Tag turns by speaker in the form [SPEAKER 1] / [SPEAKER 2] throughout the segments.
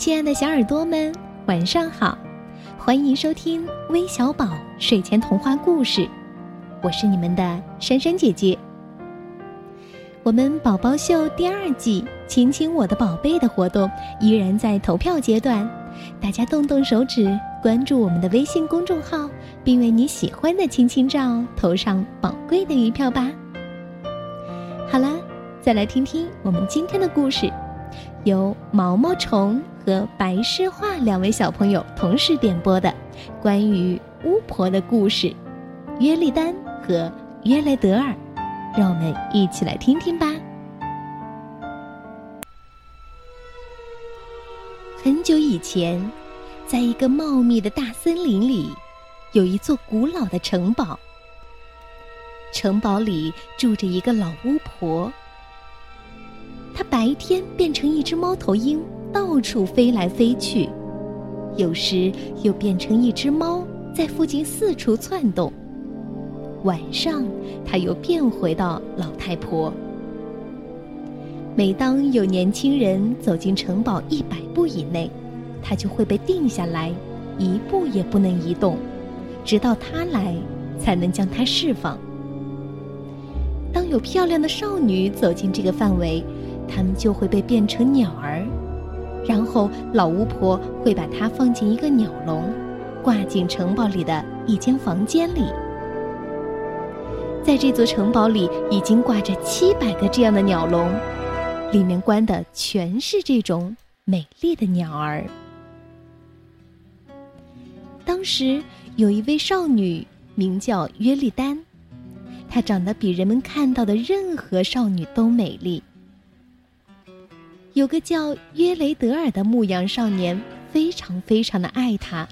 [SPEAKER 1] 亲爱的小耳朵们，晚上好！欢迎收听微小宝睡前童话故事，我是你们的珊珊姐姐。我们宝宝秀第二季“亲亲我的宝贝”的活动依然在投票阶段，大家动动手指关注我们的微信公众号，并为你喜欢的亲亲照投上宝贵的一票吧。好了，再来听听我们今天的故事。由毛毛虫和白诗画两位小朋友同时点播的关于巫婆的故事，约丽丹和约雷德尔，让我们一起来听听吧。很久以前，在一个茂密的大森林里，有一座古老的城堡。城堡里住着一个老巫婆。它白天变成一只猫头鹰，到处飞来飞去；有时又变成一只猫，在附近四处窜动。晚上，它又变回到老太婆。每当有年轻人走进城堡一百步以内，它就会被定下来，一步也不能移动，直到他来，才能将它释放。当有漂亮的少女走进这个范围，它们就会被变成鸟儿，然后老巫婆会把它放进一个鸟笼，挂进城堡里的一间房间里。在这座城堡里，已经挂着七百个这样的鸟笼，里面关的全是这种美丽的鸟儿。当时有一位少女，名叫约丽丹，她长得比人们看到的任何少女都美丽。有个叫约雷德尔的牧羊少年，非常非常的爱她，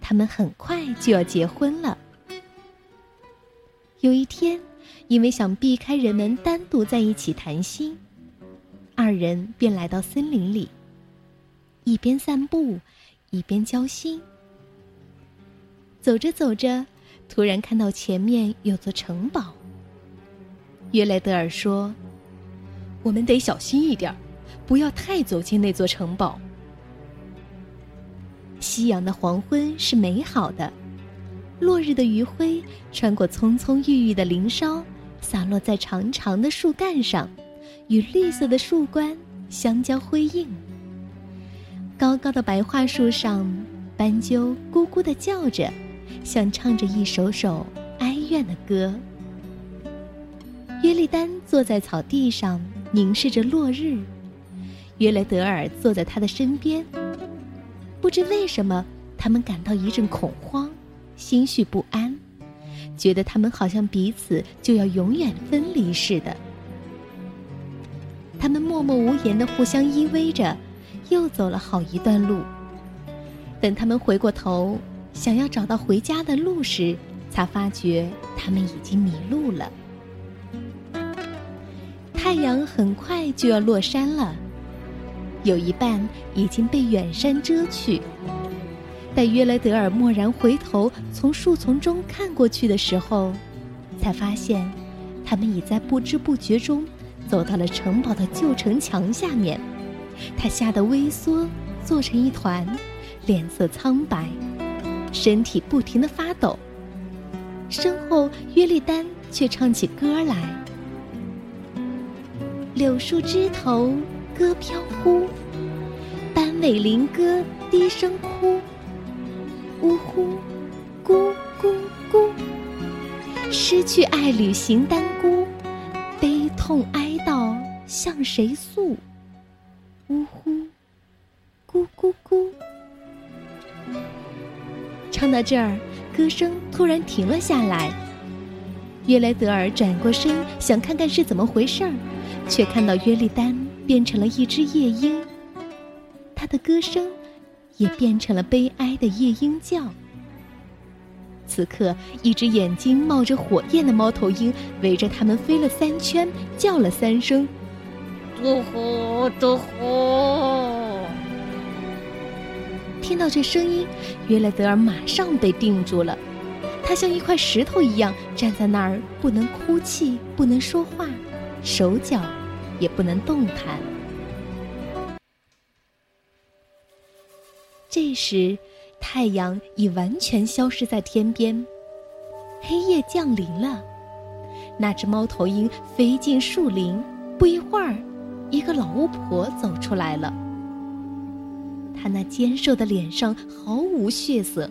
[SPEAKER 1] 他们很快就要结婚了。有一天，因为想避开人们单独在一起谈心，二人便来到森林里，一边散步，一边交心。走着走着，突然看到前面有座城堡。约雷德尔说：“我们得小心一点儿。”不要太走进那座城堡。夕阳的黄昏是美好的，落日的余晖穿过葱葱郁郁的林梢，洒落在长长的树干上，与绿色的树冠相交辉映。高高的白桦树上，斑鸠咕咕的叫着，像唱着一首首哀怨的歌。约丽丹坐在草地上，凝视着落日。约雷德尔坐在他的身边。不知为什么，他们感到一阵恐慌，心绪不安，觉得他们好像彼此就要永远分离似的。他们默默无言的互相依偎着，又走了好一段路。等他们回过头，想要找到回家的路时，才发觉他们已经迷路了。太阳很快就要落山了。有一半已经被远山遮去。待约雷德尔蓦然回头，从树丛中看过去的时候，才发现，他们已在不知不觉中走到了城堡的旧城墙下面。他吓得微缩，坐成一团，脸色苍白，身体不停的发抖。身后，约丽丹却唱起歌来：“柳树枝头。”歌飘忽，斑尾林歌低声哭，呜呼，咕咕咕。失去爱侣行单孤，悲痛哀悼向谁诉？呜呼，咕咕咕。唱到这儿，歌声突然停了下来。约雷德尔转过身，想看看是怎么回事儿，却看到约丽丹。变成了一只夜莺，它的歌声也变成了悲哀的夜莺叫。此刻，一只眼睛冒着火焰的猫头鹰围着它们飞了三圈，叫了三声：“
[SPEAKER 2] 嘟呼嘟呼！”
[SPEAKER 1] 听到这声音，约勒德尔马上被定住了，他像一块石头一样站在那儿，不能哭泣，不能说话，手脚。也不能动弹。这时，太阳已完全消失在天边，黑夜降临了。那只猫头鹰飞进树林，不一会儿，一个老巫婆走出来了。她那尖瘦的脸上毫无血色，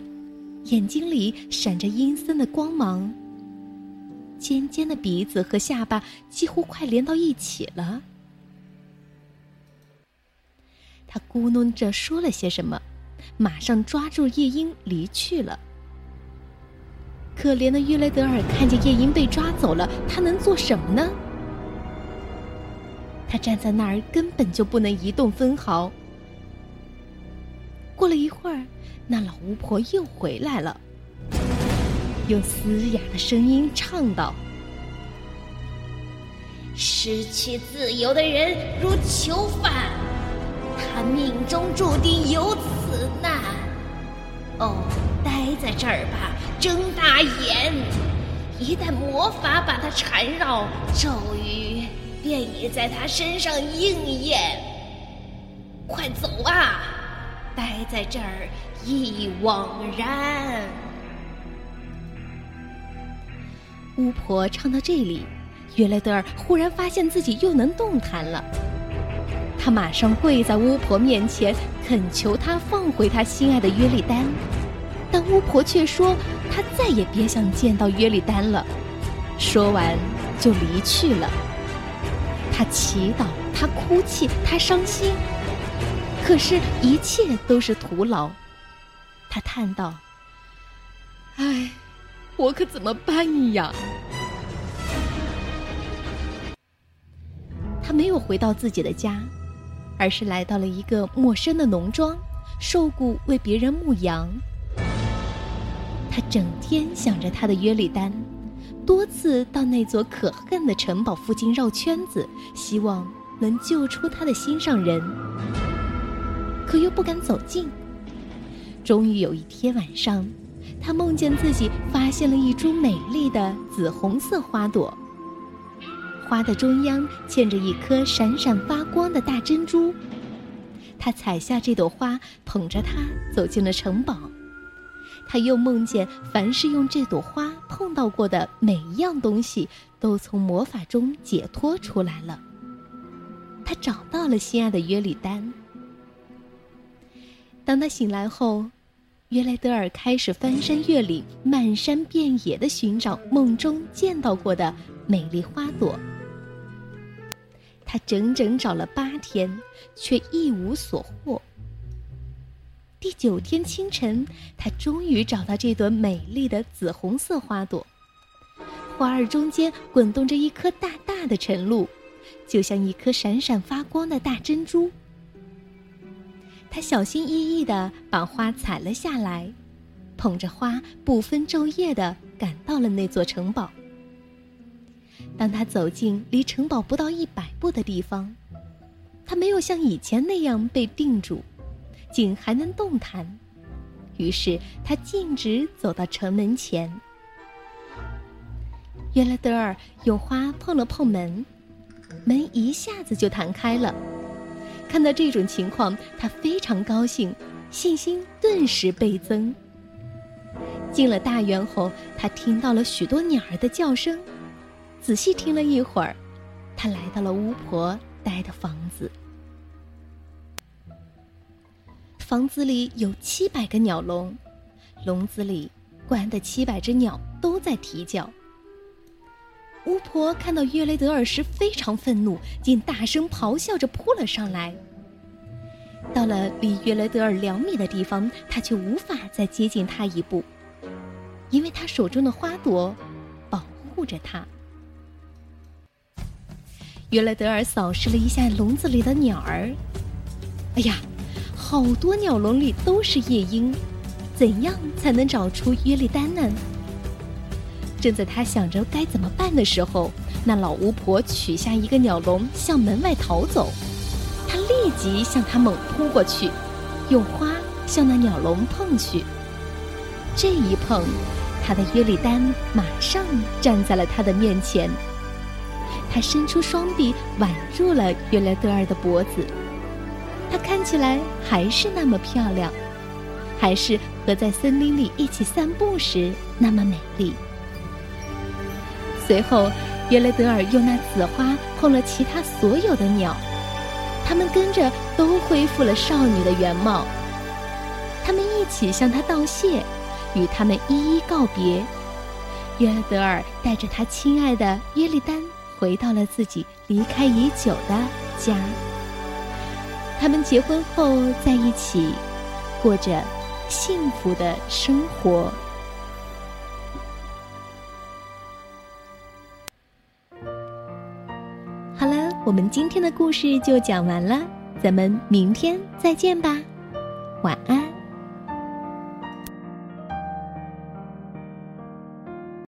[SPEAKER 1] 眼睛里闪着阴森的光芒。尖尖的鼻子和下巴几乎快连到一起了。他咕哝着说了些什么，马上抓住夜莺离去了。可怜的约雷德尔看见夜莺被抓走了，他能做什么呢？他站在那儿，根本就不能移动分毫。过了一会儿，那老巫婆又回来了。用嘶哑的声音唱道：“
[SPEAKER 2] 失去自由的人如囚犯，他命中注定有此难。哦，待在这儿吧，睁大眼。一旦魔法把他缠绕，咒语便已在他身上应验。快走啊！待在这儿一枉然。”
[SPEAKER 1] 巫婆唱到这里，约雷德尔忽然发现自己又能动弹了。他马上跪在巫婆面前，恳求她放回他心爱的约利丹。但巫婆却说：“他再也别想见到约利丹了。”说完就离去了。他祈祷，他哭泣，他伤心，可是，一切都是徒劳。他叹道：“唉。”我可怎么办呀？他没有回到自己的家，而是来到了一个陌生的农庄，受雇为别人牧羊。他整天想着他的约里丹，多次到那座可恨的城堡附近绕圈子，希望能救出他的心上人，可又不敢走近。终于有一天晚上。他梦见自己发现了一株美丽的紫红色花朵，花的中央嵌着一颗闪闪发光的大珍珠。他采下这朵花，捧着它走进了城堡。他又梦见，凡是用这朵花碰到过的每一样东西，都从魔法中解脱出来了。他找到了心爱的约里丹。当他醒来后。约莱德尔开始翻山越岭、漫山遍野的寻找梦中见到过的美丽花朵。他整整找了八天，却一无所获。第九天清晨，他终于找到这朵美丽的紫红色花朵，花儿中间滚动着一颗大大的晨露，就像一颗闪闪发光的大珍珠。他小心翼翼地把花采了下来，捧着花不分昼夜地赶到了那座城堡。当他走进离城堡不到一百步的地方，他没有像以前那样被定住，竟还能动弹。于是他径直走到城门前。约勒德尔用花碰了碰门，门一下子就弹开了。看到这种情况，他非常高兴，信心顿时倍增。进了大园后，他听到了许多鸟儿的叫声。仔细听了一会儿，他来到了巫婆待的房子。房子里有七百个鸟笼，笼子里关的七百只鸟都在啼叫。巫婆看到约雷德尔时非常愤怒，竟大声咆哮着扑了上来。到了离约雷德尔两米的地方，他却无法再接近他一步，因为他手中的花朵保护着他。约雷德尔扫视了一下笼子里的鸟儿，哎呀，好多鸟笼里都是夜莺，怎样才能找出约利丹呢？正在他想着该怎么办的时候，那老巫婆取下一个鸟笼，向门外逃走。他立即向他猛扑过去，用花向那鸟笼碰去。这一碰，他的约里丹马上站在了他的面前。他伸出双臂挽住了约雷德尔的脖子。她看起来还是那么漂亮，还是和在森林里一起散步时那么美丽。随后，约雷德尔用那紫花碰了其他所有的鸟，它们跟着都恢复了少女的原貌。他们一起向她道谢，与他们一一告别。约雷德尔带着他亲爱的约利丹回到了自己离开已久的家。他们结婚后在一起，过着幸福的生活。我们今天的故事就讲完了，咱们明天再见吧，晚安。